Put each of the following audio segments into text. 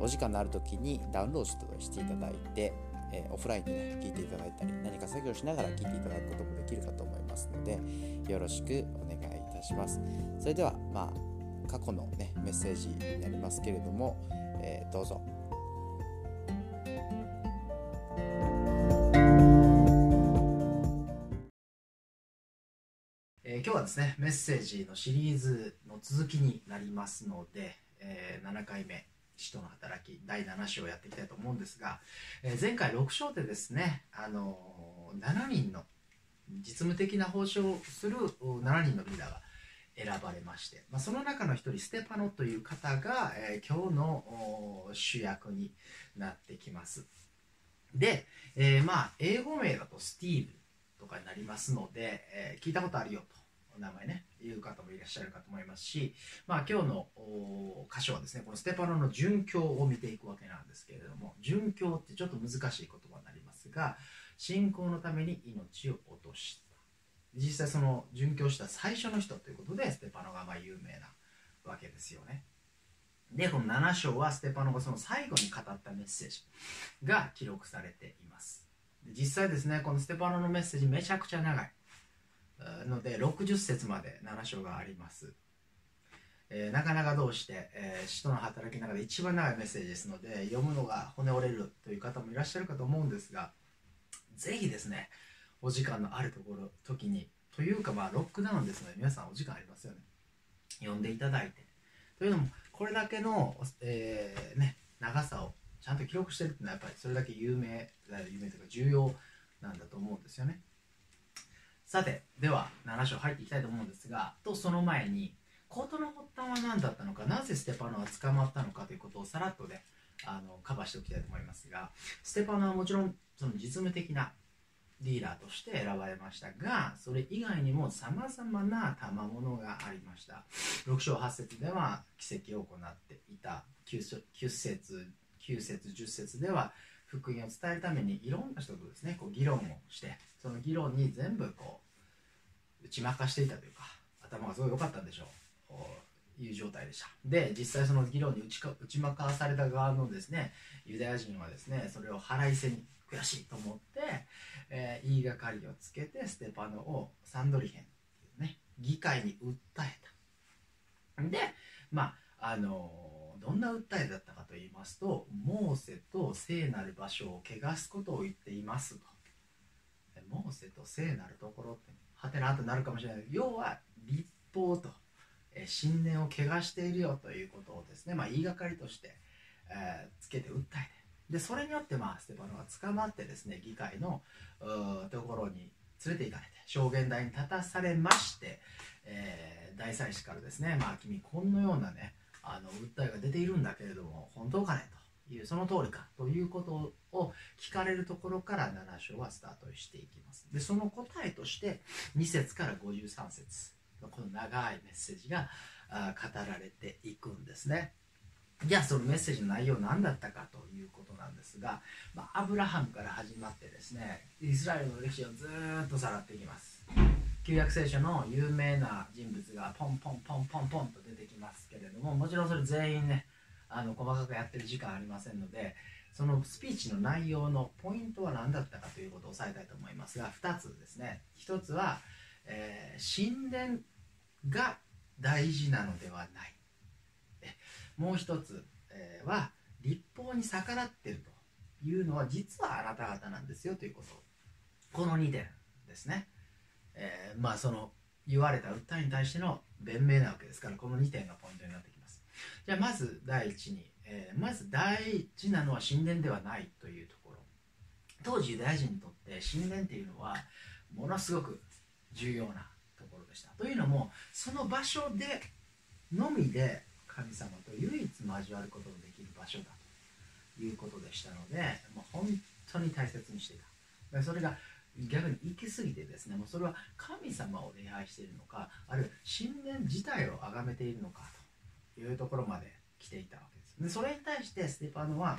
お時間のある時にダウンロードしていただいてえー、オフラインでね、聞いていただいたり、何か作業しながら聞いていただくこともできるかと思いますので、よろしくお願いいたします。それでは、まあ、過去のね、メッセージになりますけれども、えー、どうぞ。え、今日はですね、メッセージのシリーズの続きになりますので、えー、7回目使徒の働き第7章をやっていきたいと思うんですが、えー、前回6章でですね、あのー、7人の実務的な報酬をする7人のリーダーが選ばれまして、まあ、その中の一人ステパノという方が、えー、今日の主役になってきます。で、えー、まあ英語名だとスティーブとかになりますので、えー、聞いたことあるよと。名前ね、いう方もいらっしゃるかと思いますし、まあ今日の箇所はですね、このステパノの殉教を見ていくわけなんですけれども、殉教ってちょっと難しい言葉になりますが、信仰のために命を落とした。実際その殉教した最初の人ということで、ステパノがまあ有名なわけですよね。で、この7章はステパノがその最後に語ったメッセージが記録されています。実際ですね、このステパノのメッセージめちゃくちゃ長い。ので60節まで7章があります、えー、なかなかどうして、えー、使徒の働きの中で一番長いメッセージですので読むのが骨折れるという方もいらっしゃるかと思うんですがぜひですねお時間のあるところ時にというかまあロックダウンですので皆さんお時間ありますよね。読んでいただいて。というのもこれだけの、えー、ね、長さをちゃんと記録してるっていうのはやっぱりそれだけ有名有名というか重要なんだと思うんですよね。さてでは7章入っていきたいと思うんですがとその前に事の発端は何だったのかなぜステパノは捕まったのかということをさらっとねあのカバーしておきたいと思いますがステパノはもちろんその実務的なリーダーとして選ばれましたがそれ以外にもさまざまな賜物がありました。6章8節では奇跡を行っていた。9, 9節9節10節では福音を伝えるためにいろんな人とですねこう議論をしてその議論に全部こう打ち負かしていたというか頭がすごい良かったんでしょう。いう状態でした。で実際その議論に打ちか打ち負かされた側のですねユダヤ人はですねそれを腹いせに悔しいと思って、えー、言いがかりをつけてステパノをサンドリヘンっていうね議会に訴えた。でまああのーどんな訴えだったかと言いますとモーセと聖なる場所を汚すことを言っていますと。モーセと聖なるところってはてなとなるかもしれない。要は立法と信念を汚しているよということをですね、まあ、言いがかりとして、えー、つけて訴えて。でそれによってまあステパノが捕まってですね議会のところに連れて行かれて証言台に立たされまして、えー、大祭司からですねまあ君このようなねあの訴えが出ているんだけれども本当かねというその通りかということを聞かれるところから7章はスタートしていきます。でその答えとして2節から53節のこの長いメッセージが語られていくんですね。じゃあそのメッセージの内容何だったかということなんですが、まあ、アブラハムから始まってですねイスラエルの歴史をずっとさらっていきます。旧約聖書の有名な人物がポンポンポンポンポンと出てきますけれどももちろんそれ全員ねあの細かくやってる時間ありませんのでそのスピーチの内容のポイントは何だったかということを押さえたいと思いますが2つですね。1つは、えー、神殿が大事なのではない。もう1つ、えー、は立法に逆らってるというのは実はあなた方なんですよということ。この2点ですね。えー、まあその言われた訴えに対しての弁明なわけですからこの2点がポイントになってきます。じゃあまず第一に、えー、まず大事なのは神殿ではないというところ。当時ユダヤ人にとって神殿っていうのはものすごく重要なところでした。というのもその場所でのみで神様と唯一交わることのできる場所だということでしたのでもう本当に大切にしていた。それが逆に行き過ぎてですねもうそれは神様を礼拝しているのかあるいは神殿自体を崇めているのかというところまで来ていたわけです。でそれに対してステパノは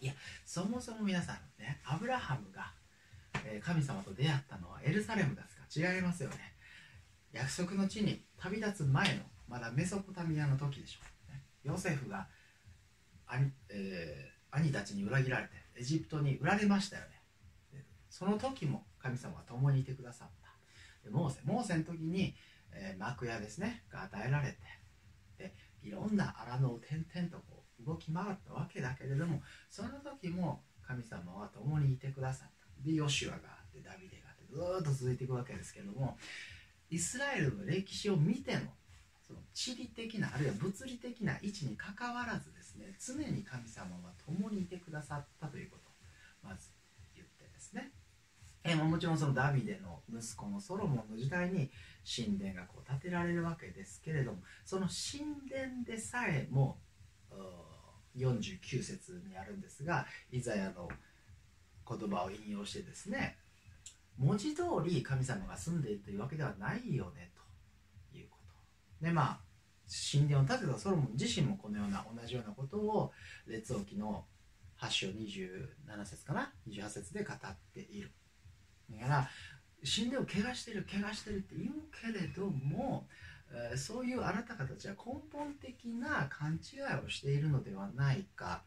いやそもそも皆さんねアブラハムが神様と出会ったのはエルサレムですか？違いますよね。約束の地に旅立つ前のまだメソポタミアの時でしょう、ね、ヨセフが兄,、えー、兄たちに裏切られてエジプトに売られましたよね。その時も神様は共にいてくださった。でモーセモーセの時に、えー、幕屋ですねが与えられてでいろんな荒野を点々とこう動き回ったわけだけれどもその時も神様は共にいてくださった。でヨシュアがあってダビデがあってずっと続いていくわけですけれどもイスラエルの歴史を見てもその地理的なあるいは物理的な位置にかかわらずですね常に神様は共にいてくださったということ。まずえもちろんそのダビデの息子のソロモンの時代に神殿がこう建てられるわけですけれどもその神殿でさえも49節にあるんですがイザヤの言葉を引用してですね文字通り神様が住んでいるというわけではないよねということ。でまあ神殿を建てたソロモン自身もこのような同じようなことを列王記の8章27節かな？28節で語っている。だから神殿を怪我してる怪我してるって言うけれども、そういうあなた方たちは根本的な勘違いをしているのではないか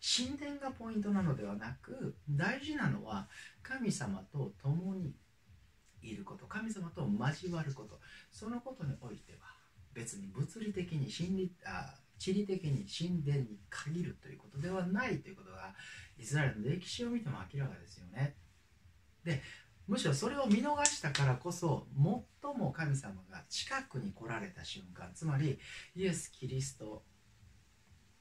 神殿がポイントなのではなく大事なのは神様と共にいること神様と交わることそのことにおいては別に物理的に心理あ地理的に神殿に限るということではないということがイスラエルの歴史を見ても明らかですよね。でむしろそれを見逃したからこそ最も神様が近くに来られた瞬間つまりイエス・キリスト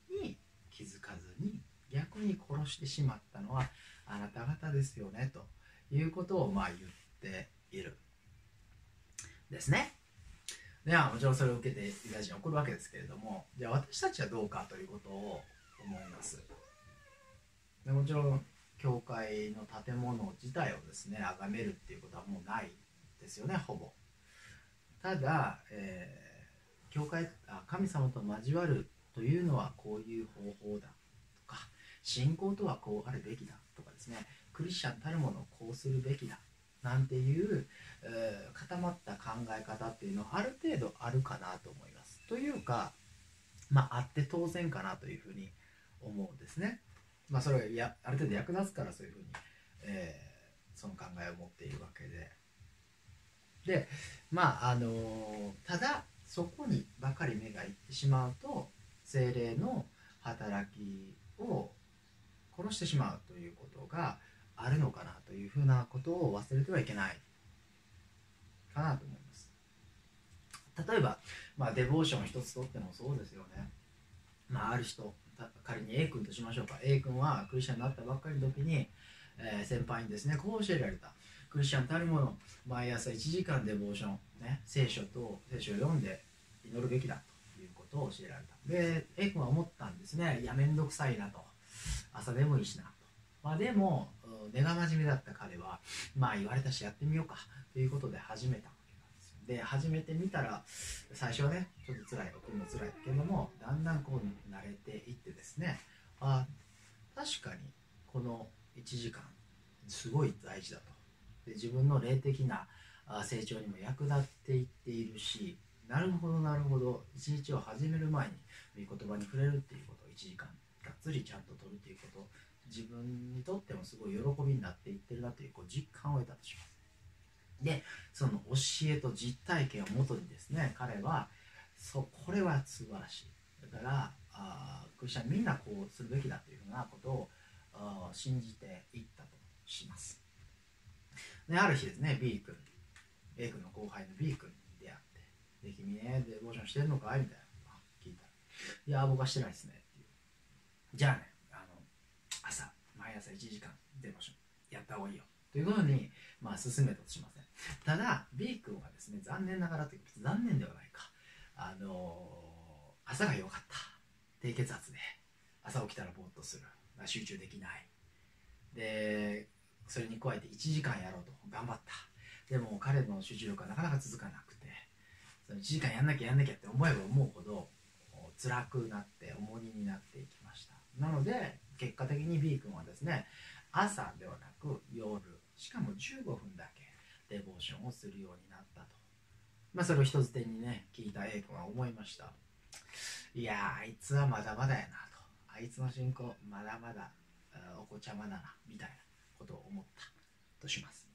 に気づかずに逆に殺してしまったのはあなた方ですよねということをまあ言っているですね。ではもちろんそれを受けてユダヤ人は怒るわけですけれどもじゃあ私たちはどうかということを思います。でもちろん教会の建物自体をですね崇めるっていうことはもうないですよねほぼ。ただ、えー、教会あ神様と交わるというのはこういう方法だとか信仰とはこうあるべきだとかですねクリスチャンたるものをこうするべきだなんていう、えー、固まった考え方っていうのはある程度あるかなと思います。というか、まあ、あって当然かなというふうに思うんですね。まあ、それがやある程度役立つからそういうふうに、えー、その考えを持っているわけで。でまああのー、ただそこにばかり目がいってしまうと精霊の働きを殺してしまうということがあるのかなというふうなことを忘れてはいけないかなと思います例えば、まあ、デボーション一つとってもそうですよね、まあ、ある人仮に A 君としましょうか。A 君はクリスチャンになったばっかりの時に、えー、先輩にですねこう教えられた。クリスチャンたるもの毎朝1時間デボーション、ね、聖書と聖書を読んで祈るべきだということを教えられた。で A 君は思ったんですね。いやめんどくさいなと。朝でもいいしなと。まあ、でも根が真面目だった彼はまあ言われたしやってみようか。ということで始めた。で。始めてみたら最初はねちょっと辛い送るの辛いけどもだんだんこう慣れていってですねあ確かにこの1時間すごい大事だと。で自分の霊的な成長にも役立っていっているしなるほどなるほど一日を始める前に御言葉に触れるっていうことを1時間がっつりちゃんと取るということ自分にとってもすごい喜びになっていってるなというこう実感を得たとしますでその教えと実体験をもとにですね彼はそこれは素晴らしい。だからあクリスチャンみんなこうするべきだというふうなことをあ信じていったとします。である日ですね B 君 A 君の後輩の B 君に出会ってで君ねデボーションしてるのかい？みたいな。聞いたらいや僕はしてないですねってじゃあねあの朝毎朝1時間デモションやった方がいいよということに、まあ、進めたとしませんただ B 君はですね残念ながらというか残念ではないか。あのー、朝が良かった。低血圧で朝起きたらぼーっとする。集中できない。でそれに加えて1時間やろうと。頑張った。でも彼の集中力はなかなか続かなくて。その1時間やんなきゃやんなきゃって思えば思うほど辛くなって重荷になっていきました。なので結果的に B 君はですね朝ではなく夜。しかも15分だけデボーションをするようになったと、まあ、それを人づてにね聞いた A 君は思いました。いやあいつはまだまだやなと。あいつの進行まだまだお子ちゃまだなみたいなことを思ったとします。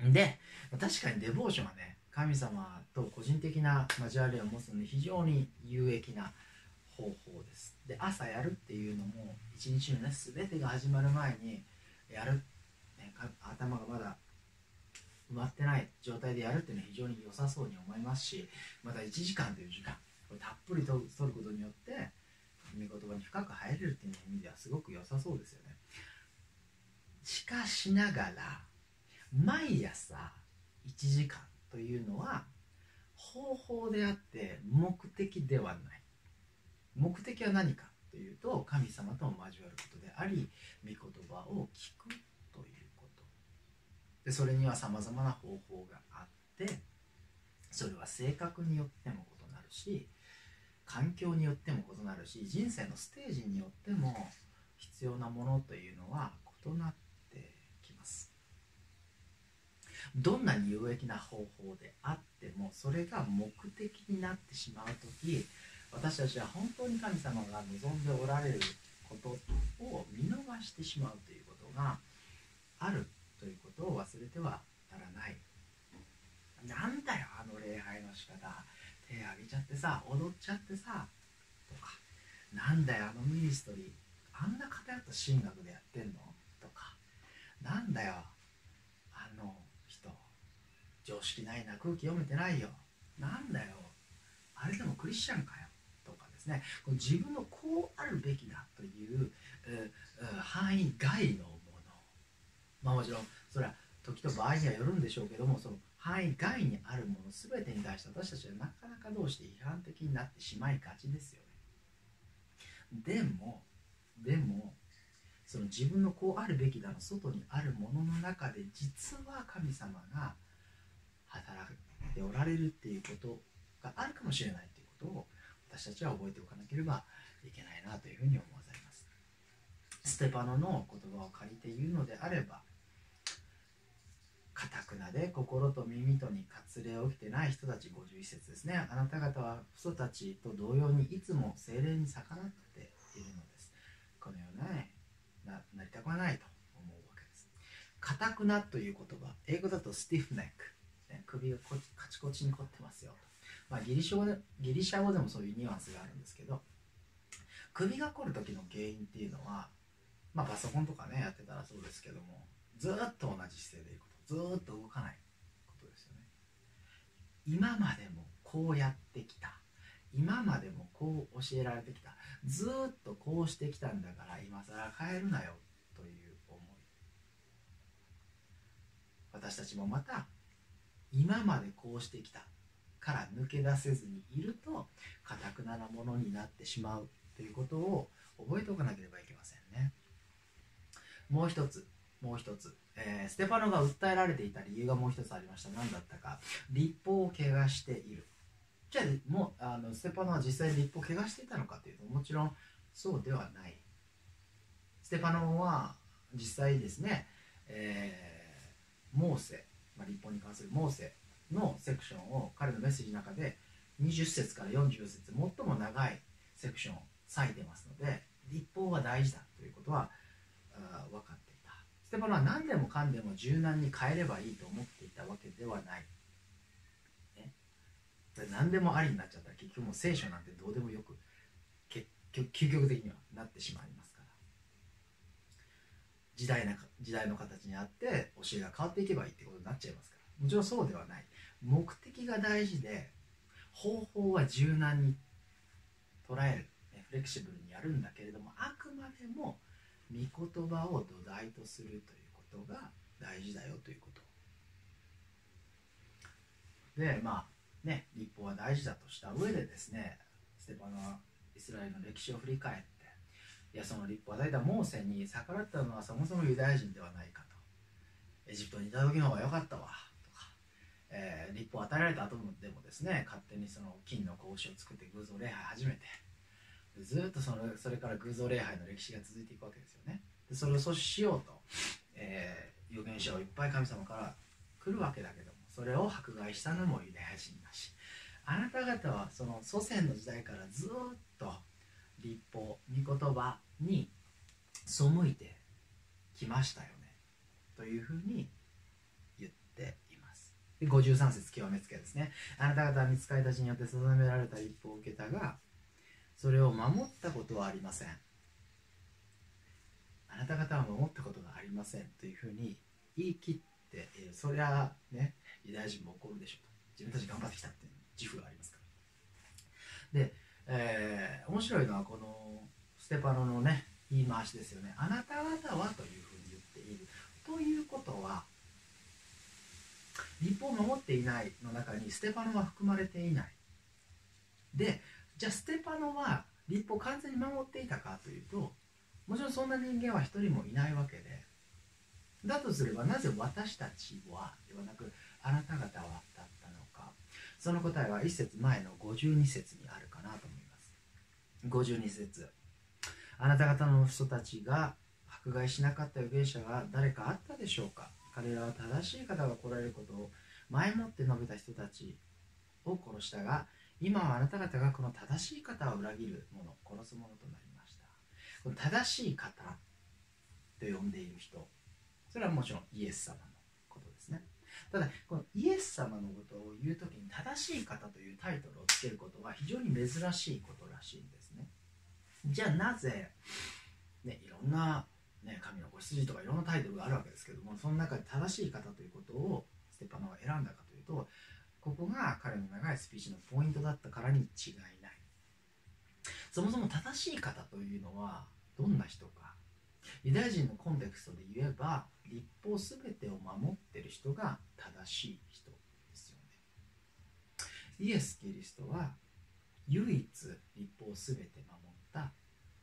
で確かにデボーションはね神様と個人的な交わりを持つのに非常に有益な方法です。で朝やるっていうのも一日のね全てが始まる前にやる、ね、頭がまだ埋まってない状態でやるっていうのは非常に良さそうに思いますしまた1時間という時間これたっぷりと取ることによって御言葉に深く入れるっていう意味ではすごく良さそうですよね。しかしながら毎朝1時間というのは方法であって目的ではない。目的は何かというと神様と交わることであり御言葉を聞くでそれにはさまざまな方法があってそれは性格によっても異なるし環境によっても異なるし人生のステージによっても必要なものというのは異なってきます。どんなに有益な方法であってもそれが目的になってしまう時私たちは本当に神様が望んでおられることを見逃してしまうということがあるということを忘れてはならない。なんだよあの礼拝の仕方。手挙げちゃってさ踊っちゃってさとか。なんだよあのミニストリー。あんな偏った神学でやってんの？とか。なんだよあの人。常識ないな空気読めてないよ。なんだよあれでもクリスチャンかよ。とかですね。自分のこうあるべきだという、範囲外のまあもちろんそれは時と場合にはよるんでしょうけどもその範囲外にあるもの全てに対して私たちはなかなかどうして批判的になってしまいがちですよね。でもでもその自分のこうあるべきだの外にあるものの中で実は神様が働いておられるっていうことがあるかもしれないということを私たちは覚えておかなければいけないなというふうに思わされます。ステパノの言葉を借りて言うのであればかたくなで心と耳とに割礼を起きてない人たち51節ですね。あなた方は父祖たちと同様にいつも精霊に逆らっているのです。このようなななりたくはないと思うわけです。かたくなという言葉英語だとスティフネック、ね、首がこカチコチに凝ってますよまあ、ギリシャ語でギリシャ語でもそういうニュアンスがあるんですけど首が凝る時の原因っていうのは、まあ、パソコンとかねやってたらそうですけどもずっと同じ姿勢でいることずっと動かないことですよね。今までもこうやってきた。今までもこう教えられてきた。ずっとこうしてきたんだから今更変えるなよという思い。私たちもまた今までこうしてきたから抜け出せずにいるとかたくななものになってしまうということを覚えておかなければいけませんね。もう一つもう一つ、えー、ステパノが訴えられていた理由がもう一つありました。何だったか。立法を怪我している。じゃあもうあのステパノは実際立法を怪我していたのかというともちろんそうではない。ステパノは実際ですね、えー、モーセ、まあ、立法に関するモーセのセクションを彼のメッセージの中で20節から44節最も長いセクションを割いてますので立法は大事だということは分かっていた。ステパノは何でもかんでも柔軟に変えればいいと思っていたわけではない、ね、何でもありになっちゃったら結局もう聖書なんてどうでもよく結局究極的にはなってしまいますから。時代な時代の形にあって教えが変わっていけばいいってことになっちゃいますから。もちろんそうではない。目的が大事で方法は柔軟に捉える。フレキシブルにやるんだけれどもあくまでも御言葉を土台とするということが大事だよということ。でまあね立法は大事だとした上でですねステパノはイスラエルの歴史を振り返っていやその立法を与えたモーセに逆らったのはそもそもユダヤ人ではないかと。エジプトにいた時の方が良かったわ。とか、えー、立法を与えられた後でもですね勝手にその金の格子を作って偶像礼拝始めてずっとそのそれから偶像礼拝の歴史が続いていくわけですよね。でそれを阻止しようと、えー、預言者をいっぱい神様から来るわけだけどもそれを迫害したのもユダヤ人だしあなた方はその祖先の時代からずっと立法御言葉に背いてきましたよねというふうに言っています。で53節極めつけですね。あなた方は見つかりたちによって定められた立法を受けたがそれを守ったことはありません。あなた方は守ったことがありませんというふうに言い切っているそりゃねユダヤ人も怒るでしょうと。自分たち頑張ってきたっていう自負がありますから。で、えー、面白いのはこのステパノのね言い回しですよね。あなた方はというふうに言っている。ということは立法を守っていないの中にステパノは含まれていない。でじゃあステパノは立法を完全に守っていたかというともちろんそんな人間は一人もいないわけでだとすればなぜ私たちはではなくあなた方はだったのか。その答えは一節前の52節にあるかなと思います。52節。あなた方の人たちが迫害しなかった預言者が誰かあったでしょうか。彼らは正しい方が来られることを前もって述べた人たちを殺したが今はあなた方がこの正しい方を裏切る者殺す者となりました。この正しい方と呼んでいる人それはもちろんイエス様のことですね。ただこのイエス様のことを言う時に正しい方というタイトルをつけることは非常に珍しいことらしいんですね。じゃあなぜ、ね、いろんな、ね、神の子羊とかいろんなタイトルがあるわけですけどもその中で正しい方ということをステパノが選んだかというとここが彼の長いスピーチのポイントだったからに違いない。そもそも正しい方というのはどんな人か。ユダヤ人のコンテクストで言えば立法すべてを守ってる人が正しい人ですよね。イエス・キリストは唯一立法すべて守った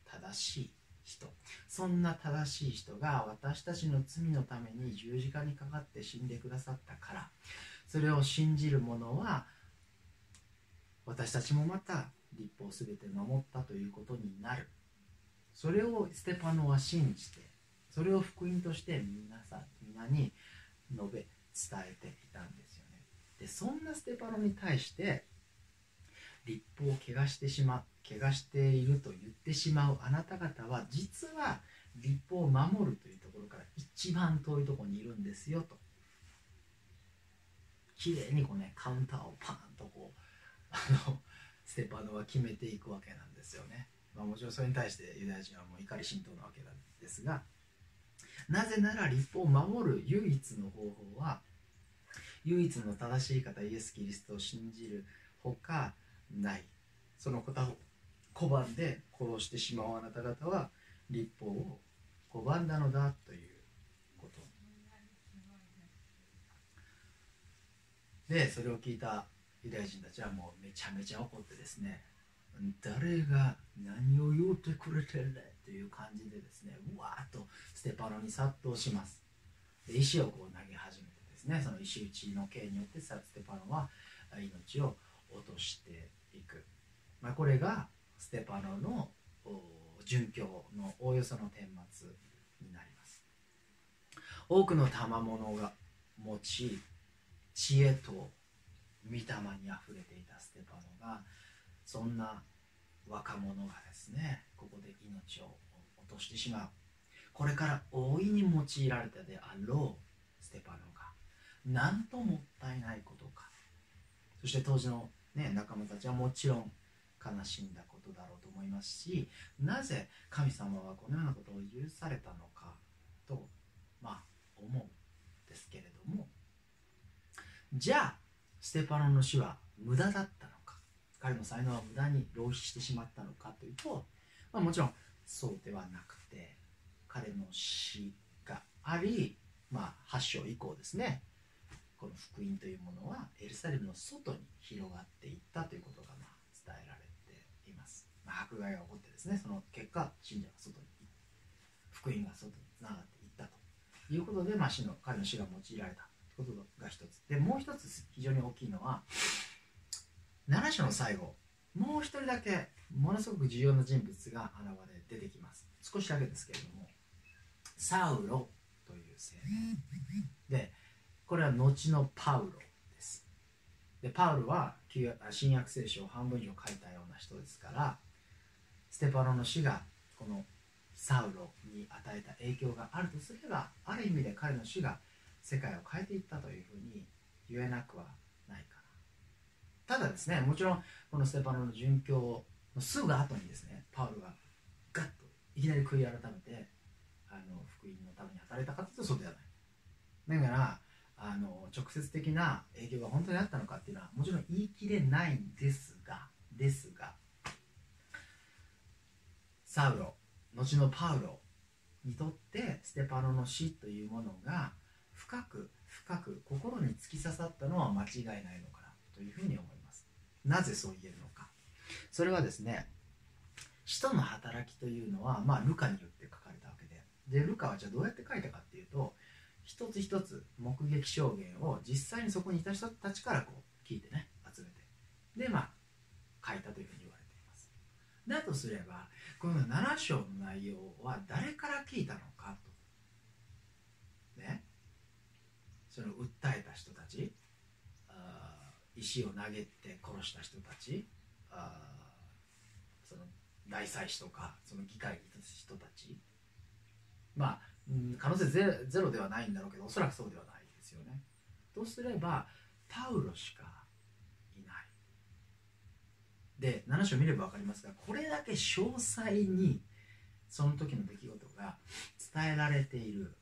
正しい人。そんな正しい人が私たちの罪のために十字架にかかって死んでくださったから。それを信じる者は私たちもまた立法すべて守ったということになる。それをステパノは信じてそれを福音として皆さん皆に述べ伝えていたんですよね。でそんなステパノに対して立法を怪我してしまう怪我していると言ってしまうあなた方は実は立法を守るというところから一番遠いところにいるんですよと。綺麗にこうねカウンターをパーンとこうあのステパノは決めていくわけなんですよね、まあ、もちろんそれに対してユダヤ人はもう怒り心頭なわけなんですがなぜなら立法を守る唯一の方法は唯一の正しい方イエス・キリストを信じるほかない。その方を拒んで殺してしまうあなた方は立法を拒んだのだということでそれを聞いたユダヤ人たちはもうめちゃめちゃ怒ってですね誰が何を言うてくれてるんだという感じでですねうわーっとステパノに殺到します。で石をこう投げ始めてですねその石打ちの刑によってステパノは命を落としていく、まあ、これがステパノの殉教のおおよその顛末になります。多くの賜物が持ち知恵と御霊にあふれていたステパノがそんな若者がですねここで命を落としてしまう。これから大いに用いられたであろうステパノがなんともったいないことか。そして当時のね、仲間たちはもちろん悲しんだことだろうと思いますしなぜ神様はこのようなことを許されたのかとまあ思うんですけれどもじゃあステパノの死は無駄だったのか。彼の才能は無駄に浪費してしまったのかというと、まあ、もちろんそうではなくて彼の死があり、まあ、8章以降ですね。この福音というものはエルサレムの外に広がっていったということがまあ伝えられています。まあ、迫害が起こってですねその結果信者が外に福音が外につながっていったということで、まあ、死の彼の死が用いられた。ことが一つ。でもう一つ非常に大きいのは7章の最後もう一人だけものすごく重要な人物が現れ出てきます。少しだけですけれどもサウロという青年でこれは後のパウロです。でパウロは新約聖書を半分以上書いたような人ですからステパノの死がこのサウロに与えた影響があるとすればある意味で彼の死が世界を変えていったというふうに言えなくはないかな。ただですねもちろんこのステパノの殉教のすぐ後にですねパウロがガッといきなり悔い改めてあの福音のために働いたかというとそうではない。だからあの直接的な影響が本当にあったのかっていうのはもちろん言い切れないんですがですがサウロ後のパウロにとってステパノの死というものが深く深く心に突き刺さったのは間違いないのかなというふうに思います。なぜそう言えるのか。それはですね使徒の働きというのは、まあ、ルカによって書かれたわけで。でルカはじゃあどうやって書いたかっていうと一つ一つ目撃証言を実際にそこにいた人たちからこう聞いてね集めて。でまあ書いたというふうに言われています。だとすればこの7章の内容は誰から聞いたのかとねその訴えた人たちあ石を投げて殺した人たちあその大祭司とかその議会にいた人たちまあうん、可能性ゼゼロではないんだろうけどおそらくそうではないですよね。とすればパウロしかいない。で7章見れば分かりますがこれだけ詳細にその時の出来事が伝えられている、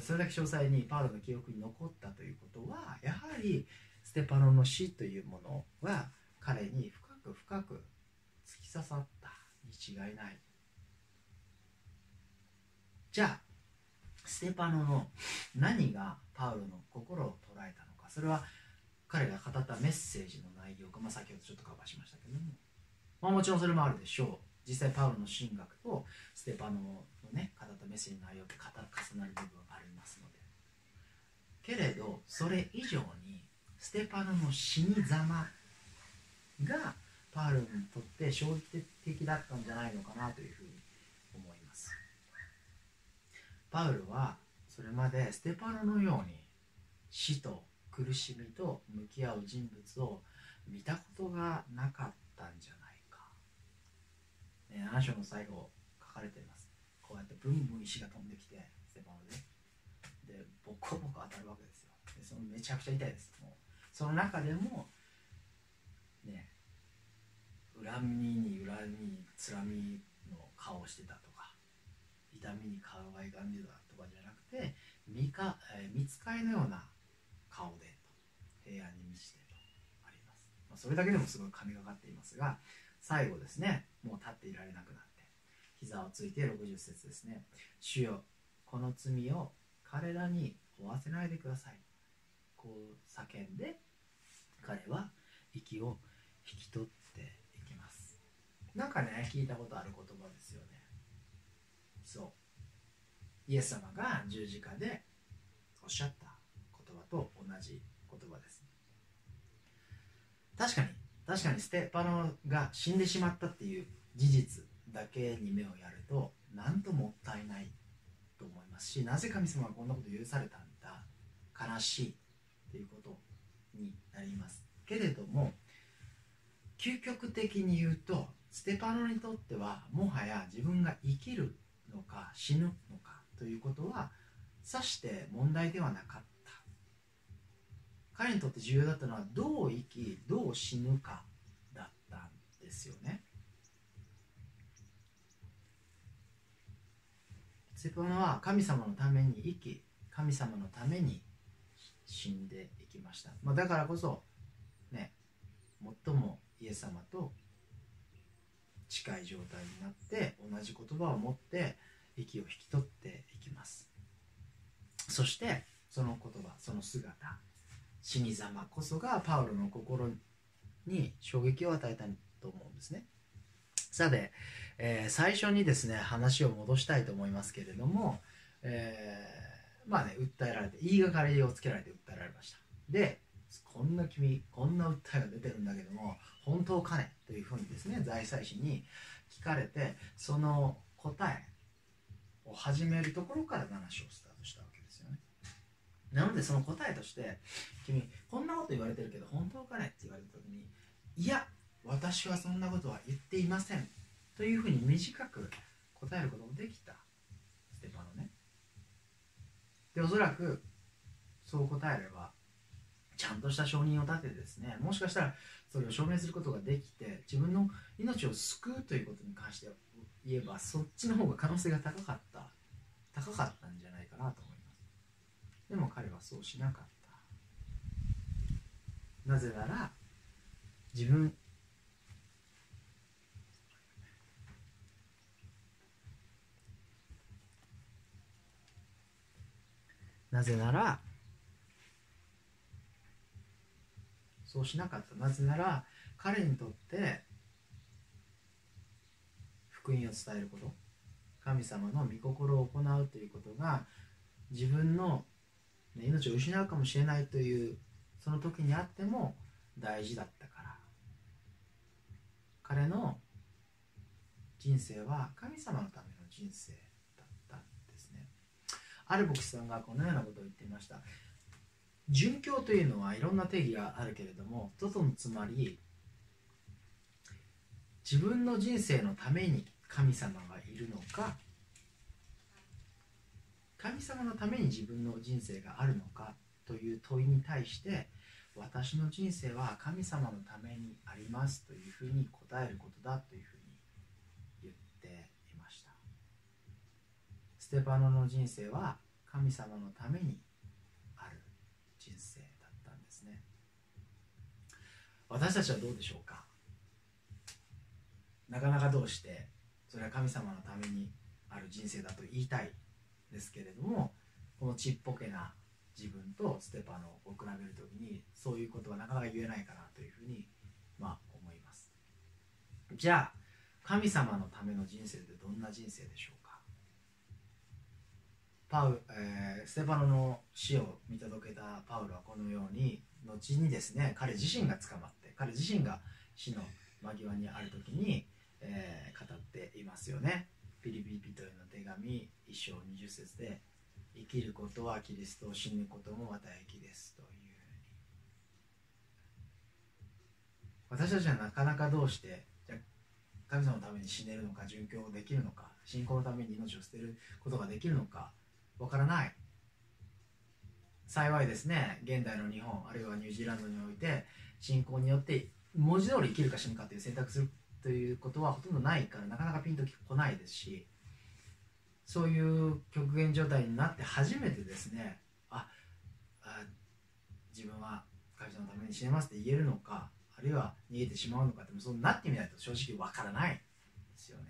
それだけ詳細にパウロの記憶に残ったということはやはりステパノの死というものは彼に深く深く突き刺さったに違いない。じゃあステパノの何がパウロの心を捉えたのか。それは彼が語ったメッセージの内容か、まあ、先ほどちょっとカバーしましたけども、まあ、もちろんそれもあるでしょう。実際パウロの神学とステパノのね語ったメッセージの内容って重なる部分がありますので。けれどそれ以上にステパノの死にざまがパウロにとって衝撃的だったんじゃないのかなというふうに思います。パウロはそれまでステパノのように死と苦しみと向き合う人物を見たことがなかったんじゃないか、7章の最後書かれています。こうやってブンブン石が飛んできてステパででボコボコ当たるわけですよ。でそのめちゃくちゃ痛いです。もうその中でもね恨みに恨みつらみの顔をしてたとか痛みに顔が歪んでたとかじゃなくて見か、えー、見つかいのような顔で平安に満ちてとあります、まあ、それだけでもすごい神がかっていますが最後ですね。もう立っていられなくなって。膝をついて60節ですね。主よこの罪を彼らに負わせないでください。こう叫んで彼は息を引き取っていきます。なんかね聞いたことある言葉ですよね。そう。イエス様が十字架でおっしゃった言葉と同じ言葉です。確かに確かにステパノが死んでしまったっていう事実だけに目をやると何ともったいないと思いますしなぜ神様はこんなこと許されたんだ？悲しいということになりますけれども究極的に言うとステパノにとってはもはや自分が生きるのか死ぬのかということはさして問題ではなかった。彼にとって重要だったのはどう生きどう死ぬかだったんですよね。セプノは神様のために生き神様のために死んでいきました、まあ、だからこそね最もイエス様と近い状態になって同じ言葉を持って息を引き取っていきます。そしてその言葉その姿。死にざまこそがパウロの心に衝撃を与えたと思うんですね。さて、えー、最初にですね話を戻したいと思いますけれども、えー、まあね訴えられて言いがかりをつけられて訴えられました。でこんな君こんな訴えが出てるんだけども本当かね？というふうにですね財祭司に聞かれてその答えを始めるところから話をスタートしたわけです。なのでその答えとして君こんなこと言われてるけど本当かねって言われた時にいや私はそんなことは言っていませんというふうに短く答えることもできた。ステパノね。でおそらくそう答えればちゃんとした証人を立ててですねもしかしたらそれを証明することができて自分の命を救うということに関して言えばそっちの方が可能性が高かった。高かったんじゃないかなと。でも彼はそうしなかった。なぜなら自分なぜならそうしなかった。なぜなら彼にとって福音を伝えること神様の御心を行うということが自分の、命を失うかもしれないというその時にあっても大事だったから。彼の人生は神様のための人生だったんですね。ある牧師さんがこのようなことを言っていました。殉教というのはいろんな定義があるけれども一つのつまり自分の人生のために神様がいるのか神様のために自分の人生があるのかという問いに対して私の人生は神様のためにありますというふうに答えることだというふうに言っていました。ステパノの人生は神様のためにある人生だったんですね。私たちはどうでしょうか？なかなかどうしてそれは神様のためにある人生だと言いたいですけれどもこのちっぽけな自分とステパノを比べる時にそういうことはなかなか言えないかなというふうにまあ思います。じゃあ神様のための人生ってどんな人生でしょうか？パウ、えー、ステパノの死を見届けたパウロはこのように後にですね彼自身が捕まって彼自身が死の間際にある時に、えー、語っていますよね。ピリピリピトへの手紙1章20節で生きることはキリストを死ぬこともまた生きですという私たちはなかなかどうしてじゃ神様のために死ねるのか殉教できるのか信仰のために命を捨てることができるのかわからない。幸いですね現代の日本あるいはニュージーランドにおいて信仰によって文字通り生きるか死ぬかという選択するということはほとんどないからなかなかピンとこないですしそういう極限状態になって初めてですねああ自分は会社のために死ねますって言えるのかあるいは逃げてしまうのかってそうなってみないと正直わからないですよね。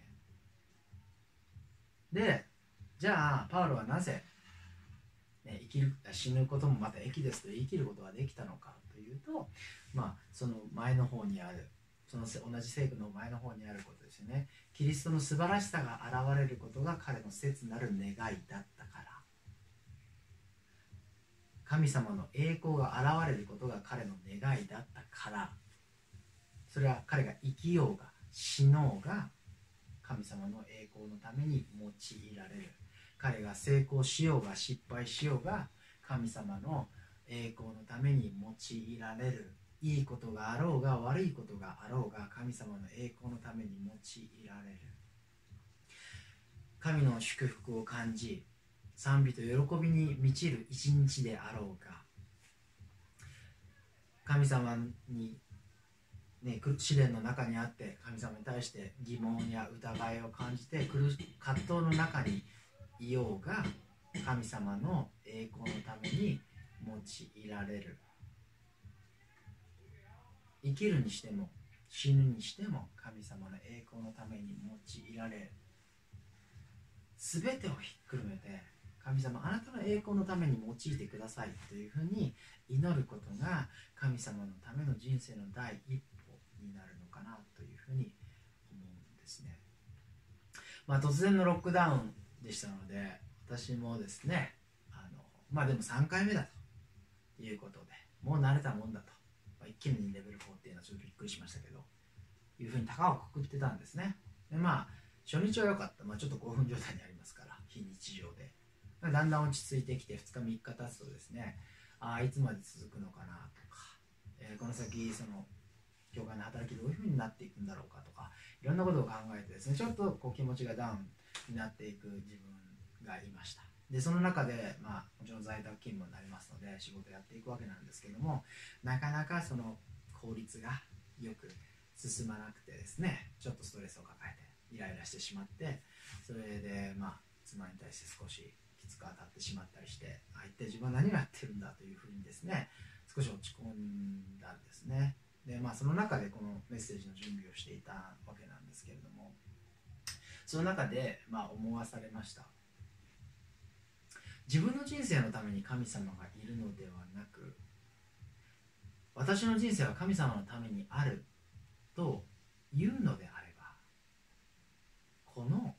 でじゃあパウロはなぜ、ね、生きる死ぬこともまた益ですと言い切ることができたのかというと、まあ、その前の方にあるその同じ聖句の前の方にあることですよね。キリストの素晴らしさが現れることが彼の切なる願いだったから。神様の栄光が現れることが彼の願いだったから。それは彼が生きようが死のうが神様の栄光のために用いられる。彼が成功しようが失敗しようが神様の栄光のために用いられる。いいことがあろうが悪いことがあろうが神様の栄光のために用いられる。神の祝福を感じ賛美と喜びに満ちる一日であろうが神様に、ね、試練の中にあって神様に対して疑問や疑いを感じて葛藤の中にいようが神様の栄光のために用いられる。生きるにしても死ぬにしても神様の栄光のために用いられる。全てをひっくるめて神様あなたの栄光のために用いてくださいというふうに祈ることが神様のための人生の第一歩になるのかなというふうに思うんですね、まあ、突然のロックダウンでしたので私もですねあのまあでも3回目だということでもう慣れたもんだと、一気にレベル4っていうのはちょっとびっくりしましたけどいうふうに高をくくってたんですね。でまあ初日は良かった、まあ、ちょっと興奮状態にありますから非日常で。だんだん落ち着いてきて2日3日経つとですねああいつまで続くのかなとか、えー、この先その教会の働きどういうふうになっていくんだろうかとかいろんなことを考えてですねちょっとこう気持ちがダウンになっていく自分がいました。でその中で、まあ、もちろん在宅勤務になりますので仕事やっていくわけなんですけどもなかなかその効率がよく進まなくてですねちょっとストレスを抱えてイライラしてしまってそれでまあ妻に対して少しきつく当たってしまったりしてあ一体自分は何をやってるんだというふうにですね少し落ち込んだんですね。でまあその中でこのメッセージの準備をしていたわけなんですけれどもその中でまあ思わされました自分の人生のために神様がいるのではなく私の人生は神様のためにあるというのであればこの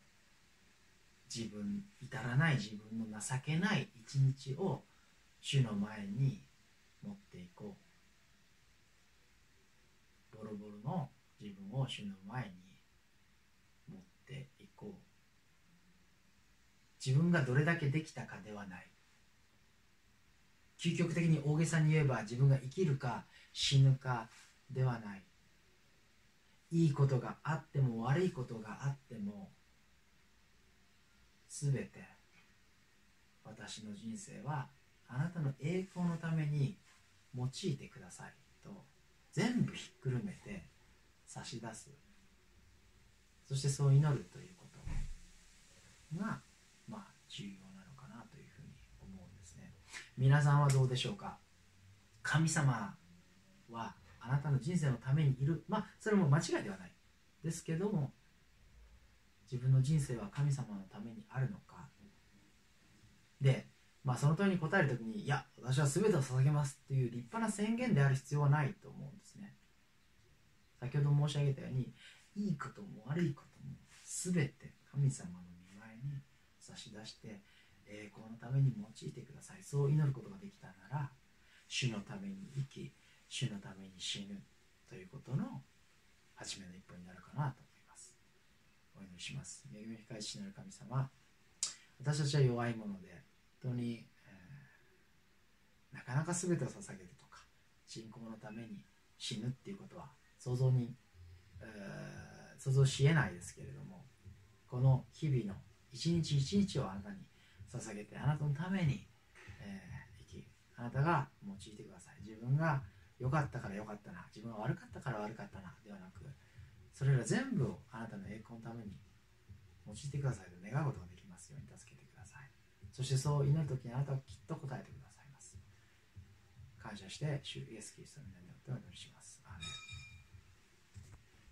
自分至らない自分の情けない一日を主の前に持っていこう。ボロボロの自分を主の前に持っていこう自分がどれだけできたかではない。究極的に大げさに言えば自分が生きるか死ぬかではない。いいことがあっても悪いことがあっても全て私の人生はあなたの栄光のために用いてくださいと全部ひっくるめて差し出す。そしてそう祈るということがまあ重要なのかなというふうに思うんですね。皆さんはどうでしょうか？神様はあなたの人生のためにいる。まあそれも間違いではない。ですけども自分の人生は神様のためにあるのか？で、まあ、その問いに答える時にいや私は全てを捧げますっていう立派な宣言である必要はないと思うんですね。先ほど申し上げたようにいいことも悪いことも全て神様の差し出して栄光のために用いてくださいそう祈ることができたなら主のために生き主のために死ぬということの初めの一歩になるかなと思いますお祈りします。恵み深い父なる神様、私たちは弱いもので、本当に、えー、なかなか全てを捧げるとか、信仰のために死ぬっていうことは想像に、えー、想像しえないですけれども、この日々の一日一日をあなたに捧げて、あなたのために、えー、生き、あなたが用いてください。自分が良かったから良かったな、自分が悪かったから悪かったな、ではなく、それら全部をあなたの栄光のために用いてくださいと願うことができますように助けてください。そしてそう祈る時にあなたはきっと答えてくださいます。感謝して主イエス・キリストの皆によってお祈りします。